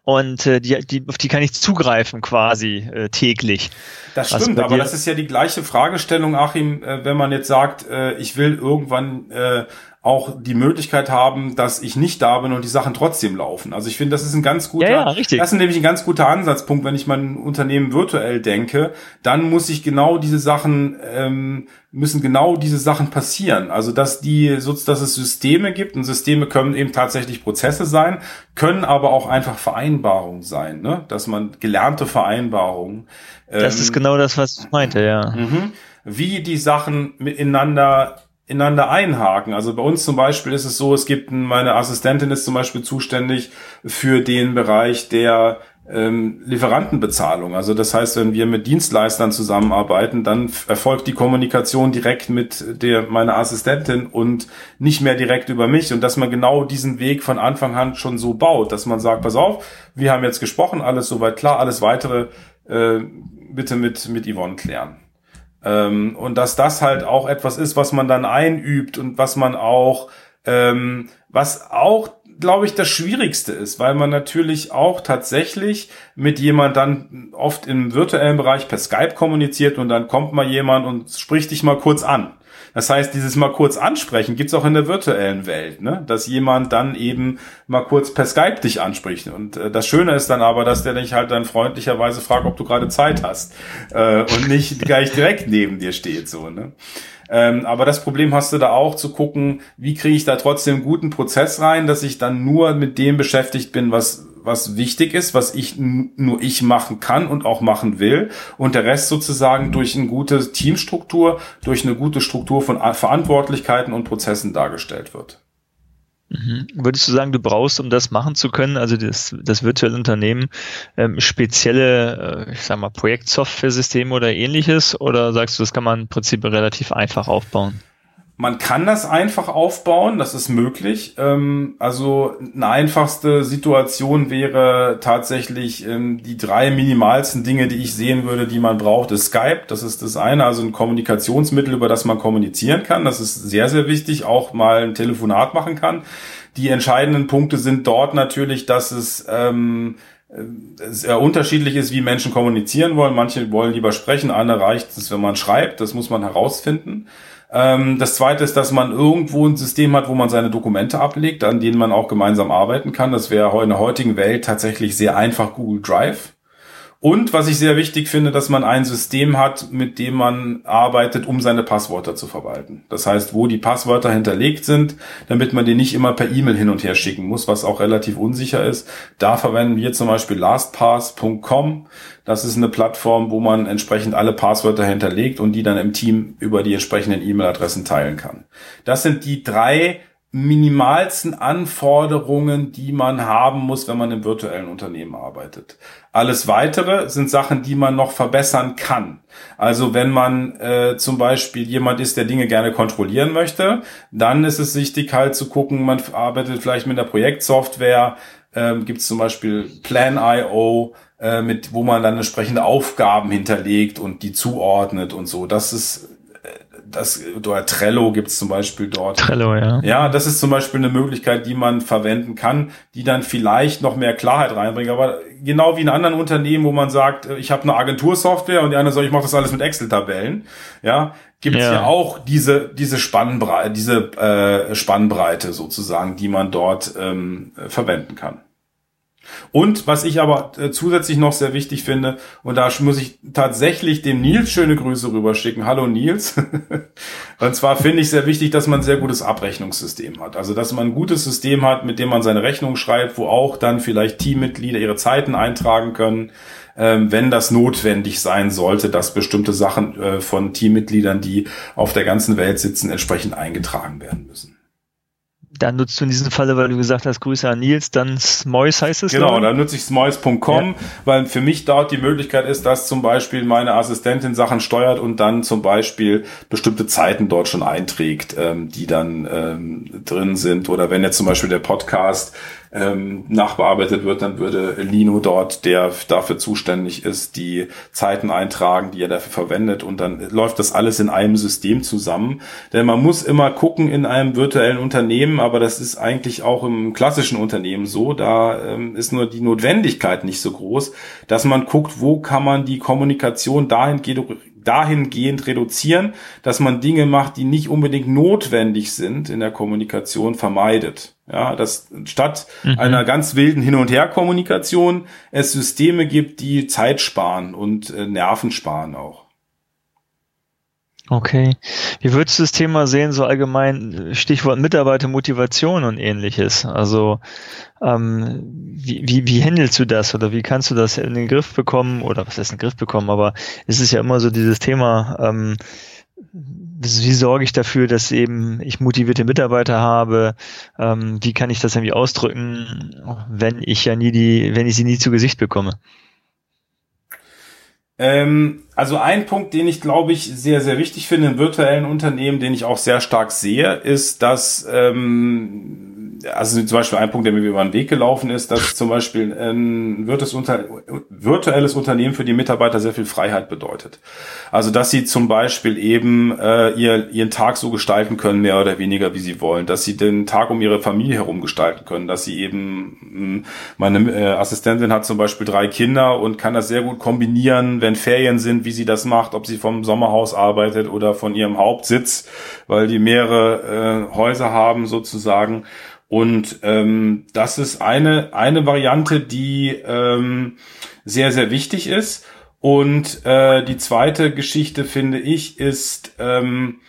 und äh, die, die, auf die kann ich zugreifen quasi äh, täglich. Das stimmt, aber das ist ja die gleiche Fragestellung, Achim, äh, wenn man jetzt sagt, äh, ich will irgendwann äh, auch die Möglichkeit haben, dass ich nicht da bin und die Sachen trotzdem laufen. Also ich finde, das ist ein ganz guter, ja, ja, das ist nämlich ein ganz guter Ansatzpunkt, wenn ich mein Unternehmen virtuell denke, dann muss ich genau diese Sachen, ähm, müssen genau diese Sachen passieren. Also dass die, dass es Systeme gibt und Systeme können eben tatsächlich Prozesse sein, können aber auch einfach Vereinbarungen sein, ne? dass man gelernte Vereinbarungen. Ähm, das ist genau das, was ich meinte, ja. Mhm. Wie die Sachen miteinander ineinander einhaken. Also bei uns zum Beispiel ist es so, es gibt meine Assistentin ist zum Beispiel zuständig für den Bereich der ähm, Lieferantenbezahlung. Also das heißt, wenn wir mit Dienstleistern zusammenarbeiten, dann erfolgt die Kommunikation direkt mit der meiner Assistentin und nicht mehr direkt über mich. Und dass man genau diesen Weg von Anfang an schon so baut, dass man sagt, pass auf, wir haben jetzt gesprochen, alles soweit klar, alles weitere äh, bitte mit mit Yvonne klären. Ähm, und dass das halt auch etwas ist, was man dann einübt und was man auch, ähm, was auch, glaube ich, das Schwierigste ist, weil man natürlich auch tatsächlich mit jemand dann oft im virtuellen Bereich per Skype kommuniziert und dann kommt mal jemand und spricht dich mal kurz an. Das heißt, dieses mal kurz ansprechen gibt's auch in der virtuellen Welt, ne? dass jemand dann eben mal kurz per Skype dich anspricht. Und äh, das Schöne ist dann aber, dass der dich halt dann freundlicherweise fragt, ob du gerade Zeit hast äh, und nicht gleich direkt neben dir steht. so. Ne? Ähm, aber das Problem hast du da auch zu gucken, wie kriege ich da trotzdem einen guten Prozess rein, dass ich dann nur mit dem beschäftigt bin, was was wichtig ist, was ich nur ich machen kann und auch machen will und der Rest sozusagen durch eine gute Teamstruktur, durch eine gute Struktur von Verantwortlichkeiten und Prozessen dargestellt wird. Mhm. Würdest du sagen, du brauchst, um das machen zu können, also das, das virtuelle Unternehmen, ähm, spezielle, äh, ich sag mal, Projektsoftware-Systeme oder ähnliches? Oder sagst du, das kann man im Prinzip relativ einfach aufbauen? Man kann das einfach aufbauen, das ist möglich. Ähm, also eine einfachste Situation wäre tatsächlich ähm, die drei minimalsten Dinge, die ich sehen würde, die man braucht, ist Skype. Das ist das eine, also ein Kommunikationsmittel, über das man kommunizieren kann. Das ist sehr, sehr wichtig, auch mal ein Telefonat machen kann. Die entscheidenden Punkte sind dort natürlich, dass es ähm, sehr unterschiedlich ist, wie Menschen kommunizieren wollen. Manche wollen lieber sprechen, andere reicht es, wenn man schreibt. Das muss man herausfinden. Ähm, das zweite ist, dass man irgendwo ein System hat, wo man seine Dokumente ablegt, an denen man auch gemeinsam arbeiten kann. Das wäre in der heutigen Welt tatsächlich sehr einfach Google Drive. Und was ich sehr wichtig finde, dass man ein System hat, mit dem man arbeitet, um seine Passwörter zu verwalten. Das heißt, wo die Passwörter hinterlegt sind, damit man die nicht immer per E-Mail hin und her schicken muss, was auch relativ unsicher ist. Da verwenden wir zum Beispiel lastpass.com. Das ist eine Plattform, wo man entsprechend alle Passwörter hinterlegt und die dann im Team über die entsprechenden E-Mail-Adressen teilen kann. Das sind die drei minimalsten Anforderungen, die man haben muss, wenn man im virtuellen Unternehmen arbeitet. Alles weitere sind Sachen, die man noch verbessern kann. Also wenn man äh, zum Beispiel jemand ist, der Dinge gerne kontrollieren möchte, dann ist es wichtig halt zu gucken, man arbeitet vielleicht mit einer Projektsoftware, ähm, gibt es zum Beispiel Plan.io, äh, mit wo man dann entsprechende Aufgaben hinterlegt und die zuordnet und so. Das ist das, oder Trello gibt's zum Beispiel dort. Trello, ja. Ja, das ist zum Beispiel eine Möglichkeit, die man verwenden kann, die dann vielleicht noch mehr Klarheit reinbringt. Aber genau wie in anderen Unternehmen, wo man sagt, äh, ich habe eine Agentursoftware und die andere sagt, ich mache das alles mit Excel-Tabellen, ja, gibt's ja. ja auch diese diese Spannbreite, diese äh, Spannbreite sozusagen, die man dort ähm, verwenden kann. Und was ich aber äh, zusätzlich noch sehr wichtig finde, und da muss ich tatsächlich dem Nils schöne Grüße rüberschicken. Hallo Nils. und zwar finde ich sehr wichtig, dass man ein sehr gutes Abrechnungssystem hat. Also, dass man ein gutes System hat, mit dem man seine Rechnung schreibt, wo auch dann vielleicht Teammitglieder ihre Zeiten eintragen können, ähm, wenn das notwendig sein sollte, dass bestimmte Sachen äh, von Teammitgliedern, die auf der ganzen Welt sitzen, entsprechend eingetragen werden müssen. Dann nutzt du in diesem Falle, weil du gesagt hast, Grüße an Nils, dann Smois heißt es. Genau, dann nutze ich smois.com, ja. weil für mich dort die Möglichkeit ist, dass zum Beispiel meine Assistentin Sachen steuert und dann zum Beispiel bestimmte Zeiten dort schon einträgt, ähm, die dann ähm, drin sind. Oder wenn jetzt zum Beispiel der Podcast ähm, nachbearbeitet wird, dann würde Lino dort, der dafür zuständig ist, die Zeiten eintragen, die er dafür verwendet und dann läuft das alles in einem System zusammen. Denn man muss immer gucken in einem virtuellen Unternehmen, aber das ist eigentlich auch im klassischen Unternehmen so, da ähm, ist nur die Notwendigkeit nicht so groß, dass man guckt, wo kann man die Kommunikation dahingehend dahingehend reduzieren, dass man Dinge macht, die nicht unbedingt notwendig sind in der Kommunikation, vermeidet. Ja, dass statt mhm. einer ganz wilden Hin- und Her-Kommunikation es Systeme gibt, die Zeit sparen und äh, Nerven sparen auch. Okay. Wie würdest du das Thema sehen, so allgemein Stichwort Mitarbeitermotivation und ähnliches? Also ähm, wie, wie, wie handelst du das oder wie kannst du das in den Griff bekommen? Oder was heißt in den Griff bekommen? Aber es ist ja immer so dieses Thema, ähm, wie sorge ich dafür, dass eben ich motivierte Mitarbeiter habe? Ähm, wie kann ich das irgendwie ausdrücken, wenn ich ja nie die, wenn ich sie nie zu Gesicht bekomme? Ähm, also ein Punkt, den ich glaube ich sehr, sehr wichtig finde in virtuellen Unternehmen, den ich auch sehr stark sehe, ist, dass ähm, also zum Beispiel ein Punkt, der mir über den Weg gelaufen ist, dass zum Beispiel ein virtuelles Unternehmen für die Mitarbeiter sehr viel Freiheit bedeutet. Also dass sie zum Beispiel eben äh, ihr, ihren Tag so gestalten können, mehr oder weniger, wie sie wollen, dass sie den Tag um ihre Familie herum gestalten können, dass sie eben, hm, meine äh, Assistentin hat zum Beispiel drei Kinder und kann das sehr gut kombinieren, wenn Ferien sind, wie sie das macht, ob sie vom Sommerhaus arbeitet oder von ihrem Hauptsitz, weil die mehrere äh, Häuser haben sozusagen. Und ähm, das ist eine, eine Variante, die ähm, sehr, sehr wichtig ist. Und äh, die zweite Geschichte, finde ich, ist, ähm,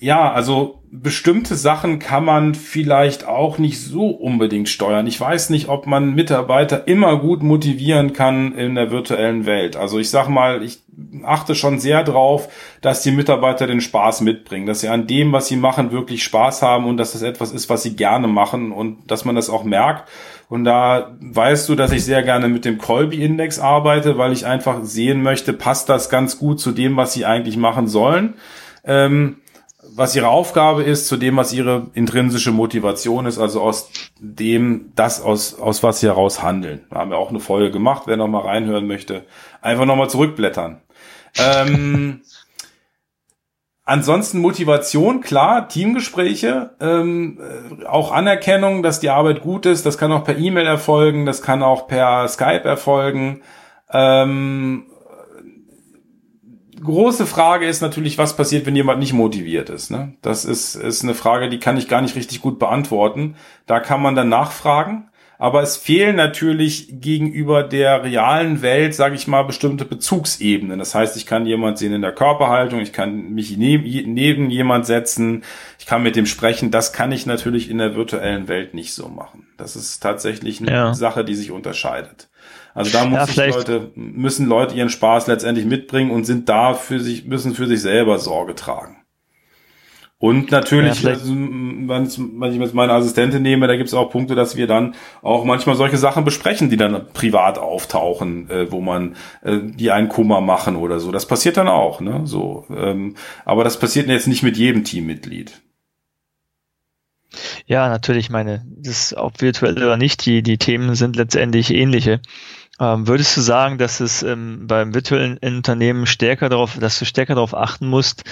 Ja, also bestimmte Sachen kann man vielleicht auch nicht so unbedingt steuern. Ich weiß nicht, ob man Mitarbeiter immer gut motivieren kann in der virtuellen Welt. Also ich sag mal, ich achte schon sehr drauf, dass die Mitarbeiter den Spaß mitbringen, dass sie an dem, was sie machen, wirklich Spaß haben und dass das etwas ist, was sie gerne machen und dass man das auch merkt. Und da weißt du, dass ich sehr gerne mit dem Colby-Index arbeite, weil ich einfach sehen möchte, passt das ganz gut zu dem, was sie eigentlich machen sollen. Ähm, was ihre Aufgabe ist, zu dem, was ihre intrinsische Motivation ist, also aus dem, das aus, aus was sie heraus handeln. Da haben wir auch eine Folge gemacht, wer noch mal reinhören möchte, einfach noch mal zurückblättern. Ähm, ansonsten Motivation, klar, Teamgespräche, ähm, äh, auch Anerkennung, dass die Arbeit gut ist, das kann auch per E-Mail erfolgen, das kann auch per Skype erfolgen. Ähm, große Frage ist natürlich, was passiert, wenn jemand nicht motiviert ist. Ne? Das ist, ist eine Frage, die kann ich gar nicht richtig gut beantworten. Da kann man dann nachfragen. Aber es fehlen natürlich gegenüber der realen Welt, sage ich mal, bestimmte Bezugsebenen. Das heißt, ich kann jemand sehen in der Körperhaltung, ich kann mich neben, neben jemand setzen, ich kann mit dem sprechen. Das kann ich natürlich in der virtuellen Welt nicht so machen. Das ist tatsächlich eine ja. Sache, die sich unterscheidet. Also da muss ja, Leute, müssen Leute ihren Spaß letztendlich mitbringen und sind da für sich, müssen für sich selber Sorge tragen. Und natürlich, ja, also, wenn ich jetzt meine Assistentin nehme, da gibt es auch Punkte, dass wir dann auch manchmal solche Sachen besprechen, die dann privat auftauchen, äh, wo man äh, die einen Kummer machen oder so. Das passiert dann auch, ne? So, ähm, aber das passiert jetzt nicht mit jedem Teammitglied. Ja, natürlich, meine, das ob virtuell oder nicht, die, die Themen sind letztendlich ähnliche. Ähm, würdest du sagen, dass es ähm, beim virtuellen Unternehmen stärker darauf, dass du stärker darauf achten musst,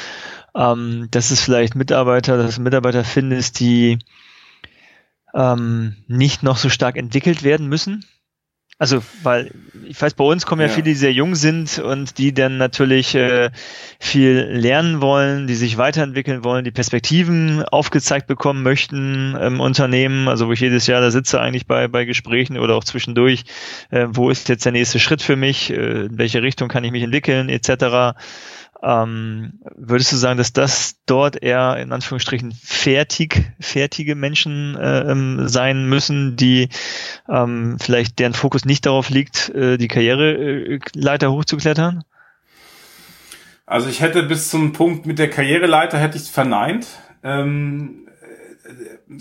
ähm, dass es vielleicht Mitarbeiter, dass du Mitarbeiter findest, die ähm, nicht noch so stark entwickelt werden müssen? Also, weil ich weiß, bei uns kommen ja, ja, viele, die sehr jung sind und die dann natürlich äh, viel lernen wollen, die sich weiterentwickeln wollen, die Perspektiven aufgezeigt bekommen möchten im Unternehmen. Also, wo ich jedes Jahr da sitze eigentlich bei, bei Gesprächen oder auch zwischendurch, äh, wo ist jetzt der nächste Schritt für mich, äh, in welche Richtung kann ich mich entwickeln, etc. Ähm, würdest du sagen, dass das dort eher in Anführungsstrichen fertig, fertige Menschen äh, ähm, sein müssen, die ähm, vielleicht deren Fokus nicht darauf liegt, äh, die Karriereleiter hochzuklettern? Also ich hätte bis zum Punkt mit der Karriereleiter hätte ich es verneint. Ähm,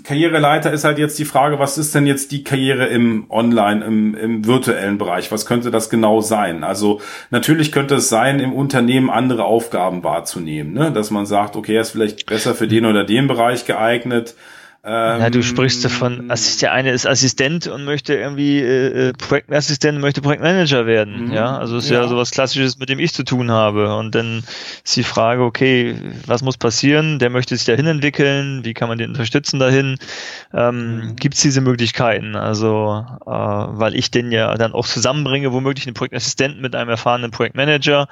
Karriereleiter ist halt jetzt die Frage, was ist denn jetzt die Karriere im Online, im, im virtuellen Bereich? Was könnte das genau sein? Also natürlich könnte es sein, im Unternehmen andere Aufgaben wahrzunehmen, ne? dass man sagt, okay, er ist vielleicht besser für den oder den Bereich geeignet ähm, ja, du sprichst davon, Assist der eine ist Assistent und möchte irgendwie äh, äh Projektassistent, möchte Projektmanager werden. Mhm. Ja, also ist ja. ja sowas Klassisches, mit dem ich zu tun habe. Und dann ist die Frage, okay, was muss passieren? Der möchte sich dahin entwickeln. Wie kann man den unterstützen dahin? Ähm, mhm. Gibt es diese Möglichkeiten? Also, äh, weil ich den ja dann auch zusammenbringe, womöglich einen Projektassistenten mit einem erfahrenen Projektmanager,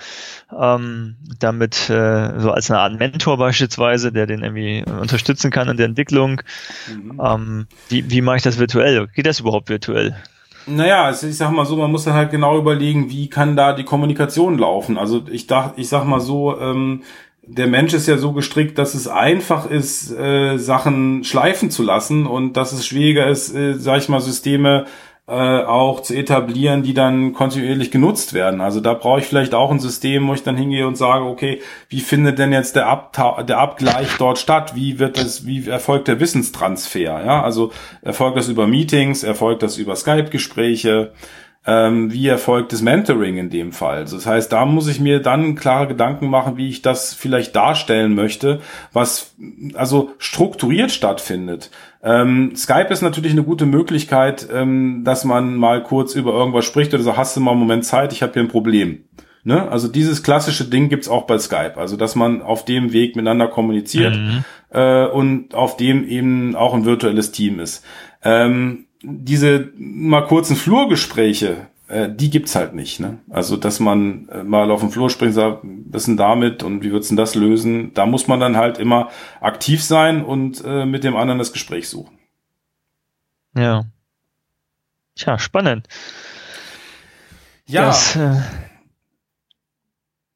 ähm, damit äh, so als eine Art Mentor beispielsweise, der den irgendwie unterstützen kann in der Entwicklung. Mhm. Ähm, wie, wie mache ich das virtuell? Geht das überhaupt virtuell? Naja, also ich sag mal so, man muss dann halt genau überlegen, wie kann da die Kommunikation laufen. Also ich dachte, ich sag mal so, ähm, der Mensch ist ja so gestrickt, dass es einfach ist, äh, Sachen schleifen zu lassen und dass es schwieriger ist, äh, sag ich mal, Systeme äh, auch zu etablieren, die dann kontinuierlich genutzt werden. Also da brauche ich vielleicht auch ein System, wo ich dann hingehe und sage, okay, wie findet denn jetzt der, Abta der Abgleich dort statt? Wie wird das, wie erfolgt der Wissenstransfer? Ja, also erfolgt das über Meetings, erfolgt das über Skype-Gespräche? ähm, wie erfolgt das Mentoring in dem Fall. Also das heißt, da muss ich mir dann klare Gedanken machen, wie ich das vielleicht darstellen möchte, was also strukturiert stattfindet. Ähm, Skype ist natürlich eine gute Möglichkeit, ähm, dass man mal kurz über irgendwas spricht oder so, hast du mal einen Moment Zeit, ich habe hier ein Problem. Ne? Also dieses klassische Ding gibt's auch bei Skype. Also dass man auf dem Weg miteinander kommuniziert mhm. äh, und auf dem eben auch ein virtuelles Team ist. Ähm, diese mal kurzen Flurgespräche, äh, die gibt's halt nicht. Ne? Also, dass man äh, mal auf dem Flur springt, sagt, was denn damit und wie wird's denn das lösen? Da muss man dann halt immer aktiv sein und äh, mit dem anderen das Gespräch suchen. Ja. Tja, spannend. Ja. Das, äh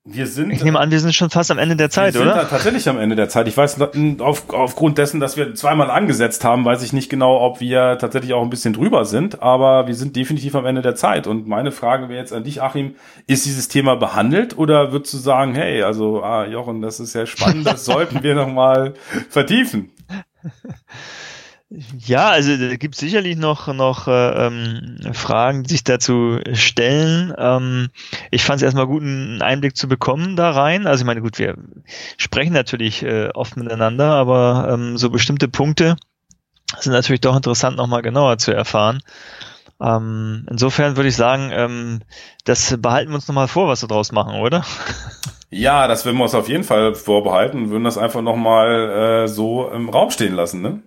wir sind. Ich nehme an, wir sind schon fast am Ende der Zeit, wir oder? Wir sind tatsächlich am Ende der Zeit. Ich weiß, auf, aufgrund dessen, dass wir zweimal angesetzt haben, weiß ich nicht genau, ob wir tatsächlich auch ein bisschen drüber sind, aber wir sind definitiv am Ende der Zeit. Und meine Frage wäre jetzt an dich, Achim, ist dieses Thema behandelt oder würdest du sagen, hey, also, ah, Jochen, das ist ja spannend, das sollten wir nochmal vertiefen? Ja, also da gibt sicherlich noch, noch äh, ähm, Fragen, die sich dazu stellen. Ähm, ich fand es erstmal gut, einen Einblick zu bekommen da rein. Also ich meine, gut, wir sprechen natürlich äh, oft miteinander, aber ähm, so bestimmte Punkte sind natürlich doch interessant, nochmal genauer zu erfahren. Ähm, insofern würde ich sagen, ähm, das behalten wir uns nochmal vor, was wir draus machen, oder? Ja, das werden wir uns auf jeden Fall vorbehalten, würden das einfach nochmal äh, so im Raum stehen lassen, ne?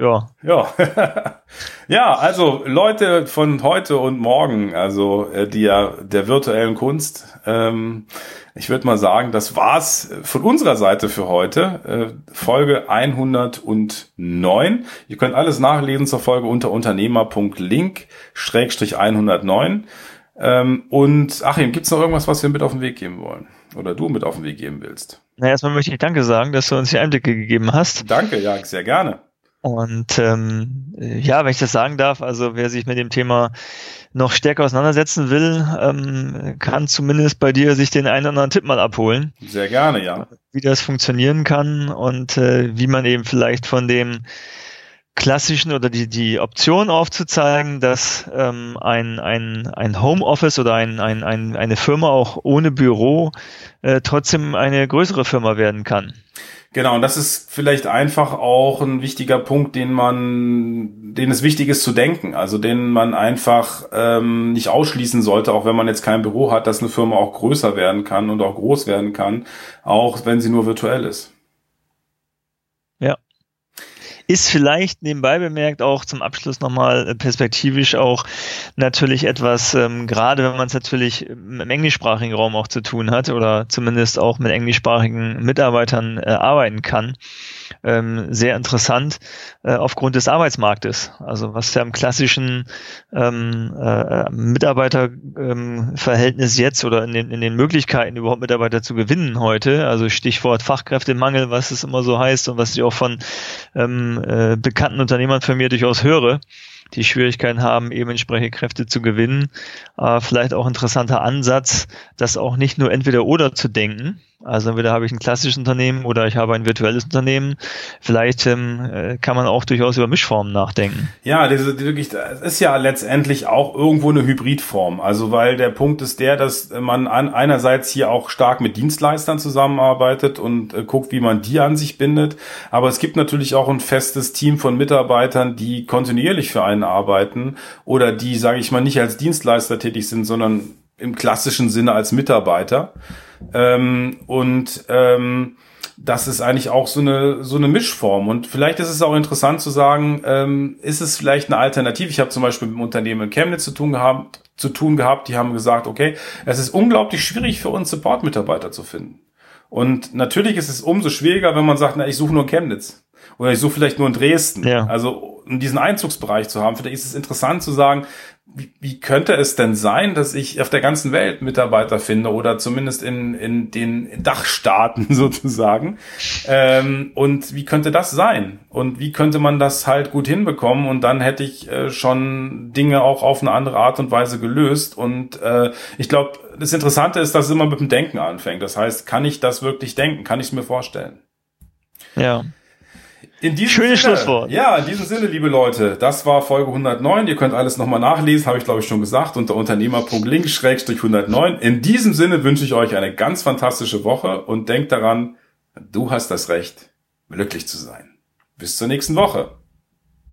Ja. Ja. ja, also Leute von heute und morgen, also äh, die ja der virtuellen Kunst, ähm, ich würde mal sagen, das war's von unserer Seite für heute. Äh, Folge 109. Ihr könnt alles nachlesen zur Folge unter unternehmer.link schrägstrich 109. Ähm, und Achim, gibt's noch irgendwas, was wir mit auf den Weg geben wollen? Oder du mit auf den Weg geben willst? Na, erstmal möchte ich Danke sagen, dass du uns die Einblicke gegeben hast. Danke, ja, sehr gerne. Und ähm, ja, wenn ich das sagen darf, also wer sich mit dem Thema noch stärker auseinandersetzen will, ähm, kann zumindest bei dir sich den einen oder anderen Tipp mal abholen. Sehr gerne, ja. Wie das funktionieren kann und äh, wie man eben vielleicht von dem klassischen oder die, die Option aufzuzeigen, dass ähm, ein, ein, ein Homeoffice oder ein, ein, ein, eine Firma auch ohne Büro äh, trotzdem eine größere Firma werden kann. Genau, und das ist vielleicht einfach auch ein wichtiger Punkt, den man, den es wichtig ist zu denken, also den man einfach ähm, nicht ausschließen sollte, auch wenn man jetzt kein Büro hat, dass eine Firma auch größer werden kann und auch groß werden kann, auch wenn sie nur virtuell ist. Ist vielleicht nebenbei bemerkt auch zum Abschluss nochmal äh, perspektivisch auch natürlich etwas, ähm, gerade wenn man es natürlich im englischsprachigen Raum auch zu tun hat oder zumindest auch mit englischsprachigen Mitarbeitern äh, arbeiten kann, ähm, sehr interessant äh, aufgrund des Arbeitsmarktes. Also was ja im klassischen ähm, äh, Mitarbeiterverhältnis ähm, jetzt oder in den, in den Möglichkeiten überhaupt Mitarbeiter zu gewinnen heute, also Stichwort Fachkräftemangel, was es immer so heißt und was ich auch von ähm, äh, bekannten Unternehmern von mir durchaus höre, die Schwierigkeiten haben, eben entsprechende Kräfte zu gewinnen. Äh, vielleicht auch interessanter Ansatz, das auch nicht nur entweder oder zu denken, also entweder habe ich ein klassisches Unternehmen oder ich habe ein virtuelles Unternehmen. Vielleicht ähm, äh, kann man auch durchaus über Mischformen nachdenken. Ja, das ist wirklich, das ist ja letztendlich auch irgendwo eine Hybridform. Also weil der Punkt ist der, dass man an, einerseits hier auch stark mit Dienstleistern zusammenarbeitet und äh, guckt, wie man die an sich bindet. Aber es gibt natürlich auch ein festes Team von Mitarbeitern, die kontinuierlich für einen arbeiten oder die, sage ich mal, nicht als Dienstleister tätig sind, sondern im klassischen Sinne als Mitarbeiter. Ähm, und ähm, das ist eigentlich auch so eine so eine Mischform. Und vielleicht ist es auch interessant zu sagen, ähm, ist es vielleicht eine Alternative? Ich habe zum Beispiel mit einem Unternehmen in Chemnitz zu tun gehabt, zu tun gehabt. Die haben gesagt, okay, es ist unglaublich schwierig für uns Support-Mitarbeiter zu finden. Und natürlich ist es umso schwieriger, wenn man sagt, na, ich suche nur in Chemnitz. Oder ich suche vielleicht nur in Dresden. Ja. Also um diesen Einzugsbereich zu haben, vielleicht ist es interessant zu sagen, wie, wie könnte es denn sein, dass ich auf der ganzen Welt Mitarbeiter finde oder zumindest in, in den Dachstaaten sozusagen? Ähm, und wie könnte das sein? Und wie könnte man das halt gut hinbekommen? Und dann hätte ich äh, schon Dinge auch auf eine andere Art und Weise gelöst. Und äh, ich glaube, das Interessante ist, dass es immer mit dem Denken anfängt. Das heißt, kann ich das wirklich denken? Kann ich es mir vorstellen? Ja. In diesem Schönes Sinne, Schlusswort. Ja, in diesem Sinne, liebe Leute, das war Folge 109. Ihr könnt alles nochmal nachlesen, habe ich glaube ich schon gesagt, unter unternehmer.link-109. In diesem Sinne wünsche ich euch eine ganz fantastische Woche und denkt daran, du hast das Recht, glücklich zu sein. Bis zur nächsten Woche.